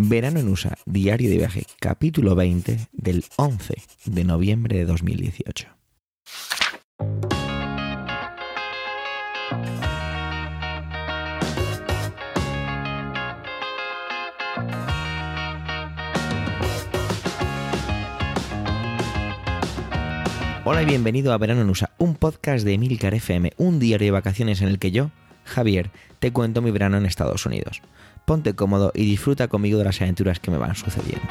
Verano en USA, diario de viaje, capítulo 20 del 11 de noviembre de 2018. Hola y bienvenido a Verano en USA, un podcast de Emilcar FM, un diario de vacaciones en el que yo, Javier, te cuento mi verano en Estados Unidos. Ponte cómodo y disfruta conmigo de las aventuras que me van sucediendo.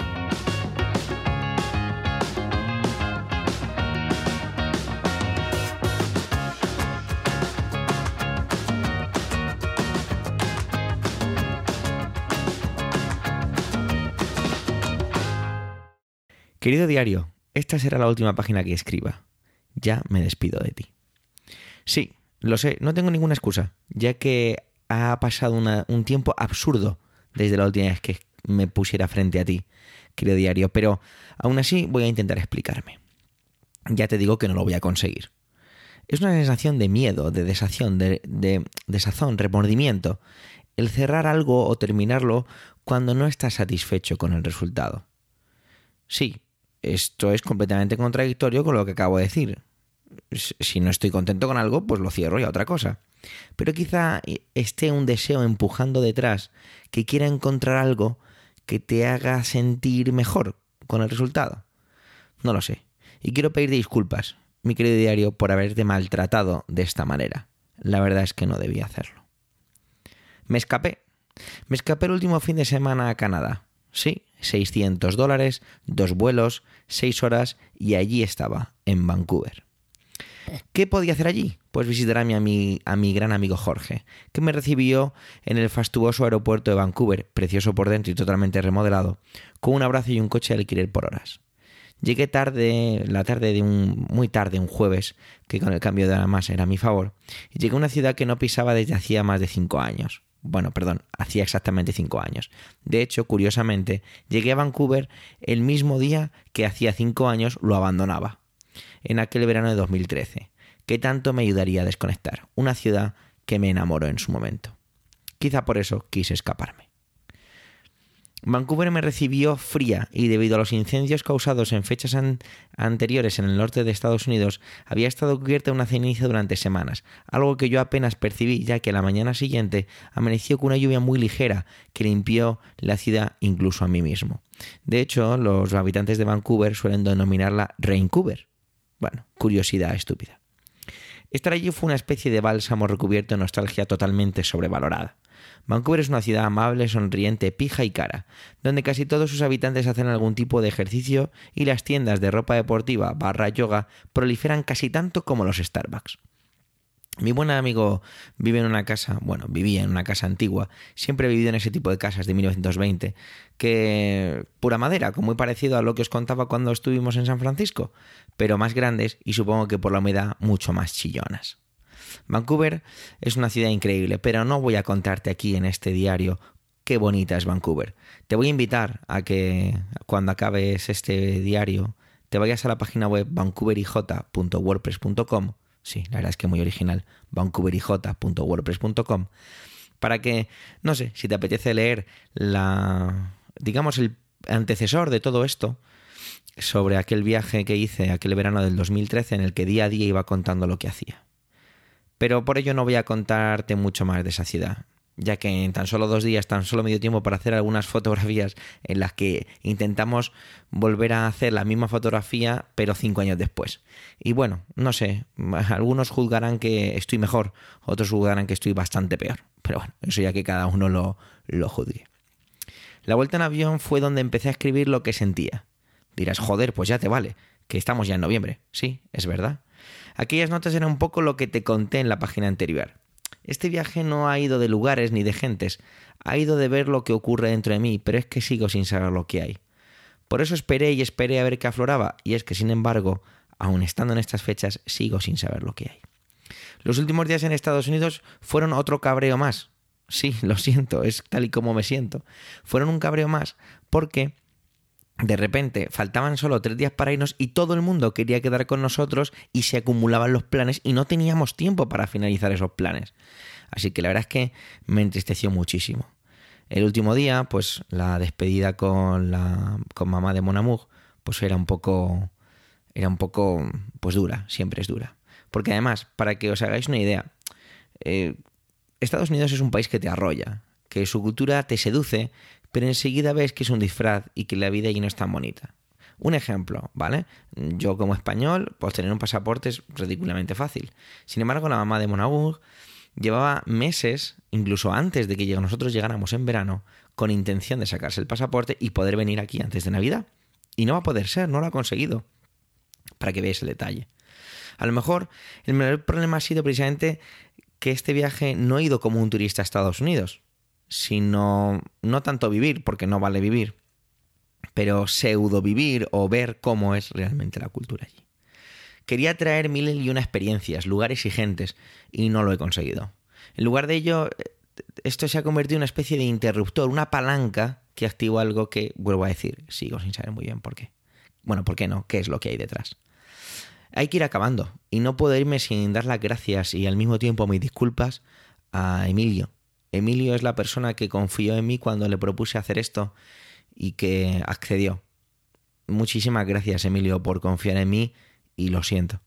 Querido diario, esta será la última página que escriba. Ya me despido de ti. Sí, lo sé, no tengo ninguna excusa, ya que ha pasado un tiempo absurdo desde la última vez que me pusiera frente a ti, querido diario, pero aún así voy a intentar explicarme. Ya te digo que no lo voy a conseguir. Es una sensación de miedo, de desazón, de, de desazón, remordimiento, el cerrar algo o terminarlo cuando no estás satisfecho con el resultado. Sí, esto es completamente contradictorio con lo que acabo de decir. Si no estoy contento con algo, pues lo cierro y a otra cosa. Pero quizá esté un deseo empujando detrás que quiera encontrar algo que te haga sentir mejor con el resultado. No lo sé. Y quiero pedirte disculpas, mi querido diario, por haberte maltratado de esta manera. La verdad es que no debía hacerlo. Me escapé. Me escapé el último fin de semana a Canadá. Sí, 600 dólares, dos vuelos, seis horas y allí estaba, en Vancouver. ¿Qué podía hacer allí? Pues visitar a mi, a mi gran amigo Jorge, que me recibió en el fastuoso aeropuerto de Vancouver, precioso por dentro y totalmente remodelado, con un abrazo y un coche de alquiler por horas. Llegué tarde, la tarde de un, muy tarde, un jueves, que con el cambio de la masa era a mi favor, y llegué a una ciudad que no pisaba desde hacía más de cinco años. Bueno, perdón, hacía exactamente cinco años. De hecho, curiosamente, llegué a Vancouver el mismo día que hacía cinco años lo abandonaba en aquel verano de 2013, que tanto me ayudaría a desconectar, una ciudad que me enamoró en su momento. Quizá por eso quise escaparme. Vancouver me recibió fría y debido a los incendios causados en fechas anteriores en el norte de Estados Unidos había estado cubierta una ceniza durante semanas, algo que yo apenas percibí ya que la mañana siguiente amaneció con una lluvia muy ligera que limpió la ciudad incluso a mí mismo. De hecho, los habitantes de Vancouver suelen denominarla Raincouver, curiosidad estúpida. Estar allí fue una especie de bálsamo recubierto de nostalgia totalmente sobrevalorada. Vancouver es una ciudad amable, sonriente, pija y cara, donde casi todos sus habitantes hacen algún tipo de ejercicio y las tiendas de ropa deportiva barra yoga proliferan casi tanto como los Starbucks. Mi buen amigo vive en una casa, bueno, vivía en una casa antigua, siempre he vivido en ese tipo de casas de 1920, que pura madera, muy parecido a lo que os contaba cuando estuvimos en San Francisco, pero más grandes y supongo que por la humedad mucho más chillonas. Vancouver es una ciudad increíble, pero no voy a contarte aquí en este diario qué bonita es Vancouver. Te voy a invitar a que cuando acabes este diario te vayas a la página web vancouverij.wordpress.com Sí, la verdad es que muy original. vancouverij.wordpress.com para que, no sé, si te apetece leer la, digamos, el antecesor de todo esto sobre aquel viaje que hice aquel verano del 2013 en el que día a día iba contando lo que hacía. Pero por ello no voy a contarte mucho más de esa ciudad ya que en tan solo dos días, tan solo medio tiempo para hacer algunas fotografías en las que intentamos volver a hacer la misma fotografía, pero cinco años después. Y bueno, no sé, algunos juzgarán que estoy mejor, otros juzgarán que estoy bastante peor, pero bueno, eso ya que cada uno lo, lo juzgue. La vuelta en avión fue donde empecé a escribir lo que sentía. Dirás, joder, pues ya te vale, que estamos ya en noviembre. Sí, es verdad. Aquellas notas eran un poco lo que te conté en la página anterior este viaje no ha ido de lugares ni de gentes, ha ido de ver lo que ocurre dentro de mí, pero es que sigo sin saber lo que hay. Por eso esperé y esperé a ver qué afloraba, y es que, sin embargo, aun estando en estas fechas, sigo sin saber lo que hay. Los últimos días en Estados Unidos fueron otro cabreo más. Sí, lo siento, es tal y como me siento. Fueron un cabreo más porque de repente faltaban solo tres días para irnos y todo el mundo quería quedar con nosotros y se acumulaban los planes y no teníamos tiempo para finalizar esos planes. Así que la verdad es que me entristeció muchísimo. El último día, pues la despedida con la con mamá de Monamug, pues era un poco era un poco pues dura, siempre es dura. Porque además, para que os hagáis una idea, eh, Estados Unidos es un país que te arrolla, que su cultura te seduce, pero enseguida ves que es un disfraz y que la vida allí no es tan bonita. Un ejemplo, ¿vale? Yo como español, pues tener un pasaporte es ridículamente fácil. Sin embargo, la mamá de Monagug llevaba meses, incluso antes de que nosotros llegáramos en verano, con intención de sacarse el pasaporte y poder venir aquí antes de Navidad. Y no va a poder ser, no lo ha conseguido. Para que veáis el detalle. A lo mejor el mayor problema ha sido precisamente que este viaje no ha ido como un turista a Estados Unidos, sino no tanto vivir, porque no vale vivir, pero pseudo vivir o ver cómo es realmente la cultura allí. Quería traer mil y una experiencias, lugares y gentes, y no lo he conseguido. En lugar de ello, esto se ha convertido en una especie de interruptor, una palanca que activa algo que, vuelvo a decir, sigo sin saber muy bien por qué. Bueno, ¿por qué no? ¿Qué es lo que hay detrás? Hay que ir acabando, y no puedo irme sin dar las gracias y al mismo tiempo mis disculpas a Emilio. Emilio es la persona que confió en mí cuando le propuse hacer esto y que accedió. Muchísimas gracias, Emilio, por confiar en mí y lo siento.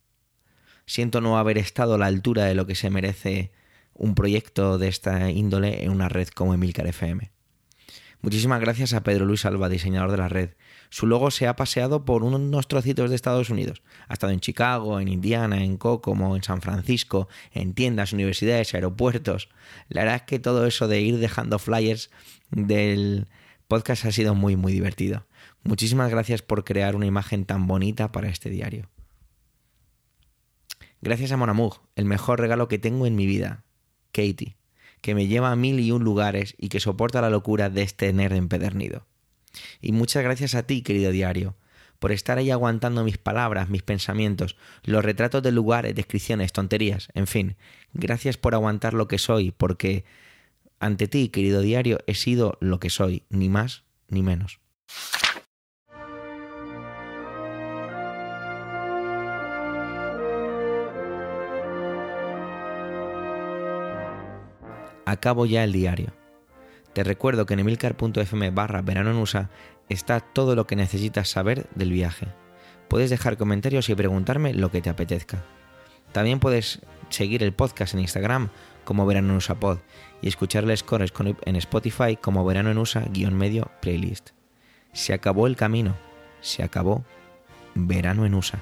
Siento no haber estado a la altura de lo que se merece un proyecto de esta índole en una red como Emilcar FM. Muchísimas gracias a Pedro Luis Alba, diseñador de la red. Su logo se ha paseado por unos trocitos de Estados Unidos. Ha estado en Chicago, en Indiana, en Kokomo, en San Francisco, en tiendas, universidades, aeropuertos. La verdad es que todo eso de ir dejando flyers del podcast ha sido muy, muy divertido. Muchísimas gracias por crear una imagen tan bonita para este diario. Gracias a Monamug, el mejor regalo que tengo en mi vida, Katie, que me lleva a mil y un lugares y que soporta la locura de este nerd empedernido. Y muchas gracias a ti, querido diario, por estar ahí aguantando mis palabras, mis pensamientos, los retratos de lugares, descripciones, tonterías, en fin, gracias por aguantar lo que soy, porque ante ti, querido diario, he sido lo que soy, ni más ni menos. Acabo ya el diario. Te recuerdo que en emilcar.fm barra verano en USA está todo lo que necesitas saber del viaje. Puedes dejar comentarios y preguntarme lo que te apetezca. También puedes seguir el podcast en Instagram como Verano en USA Pod y escuchar el score en Spotify como Verano en USA-medio playlist. Se acabó el camino, se acabó Verano en USA.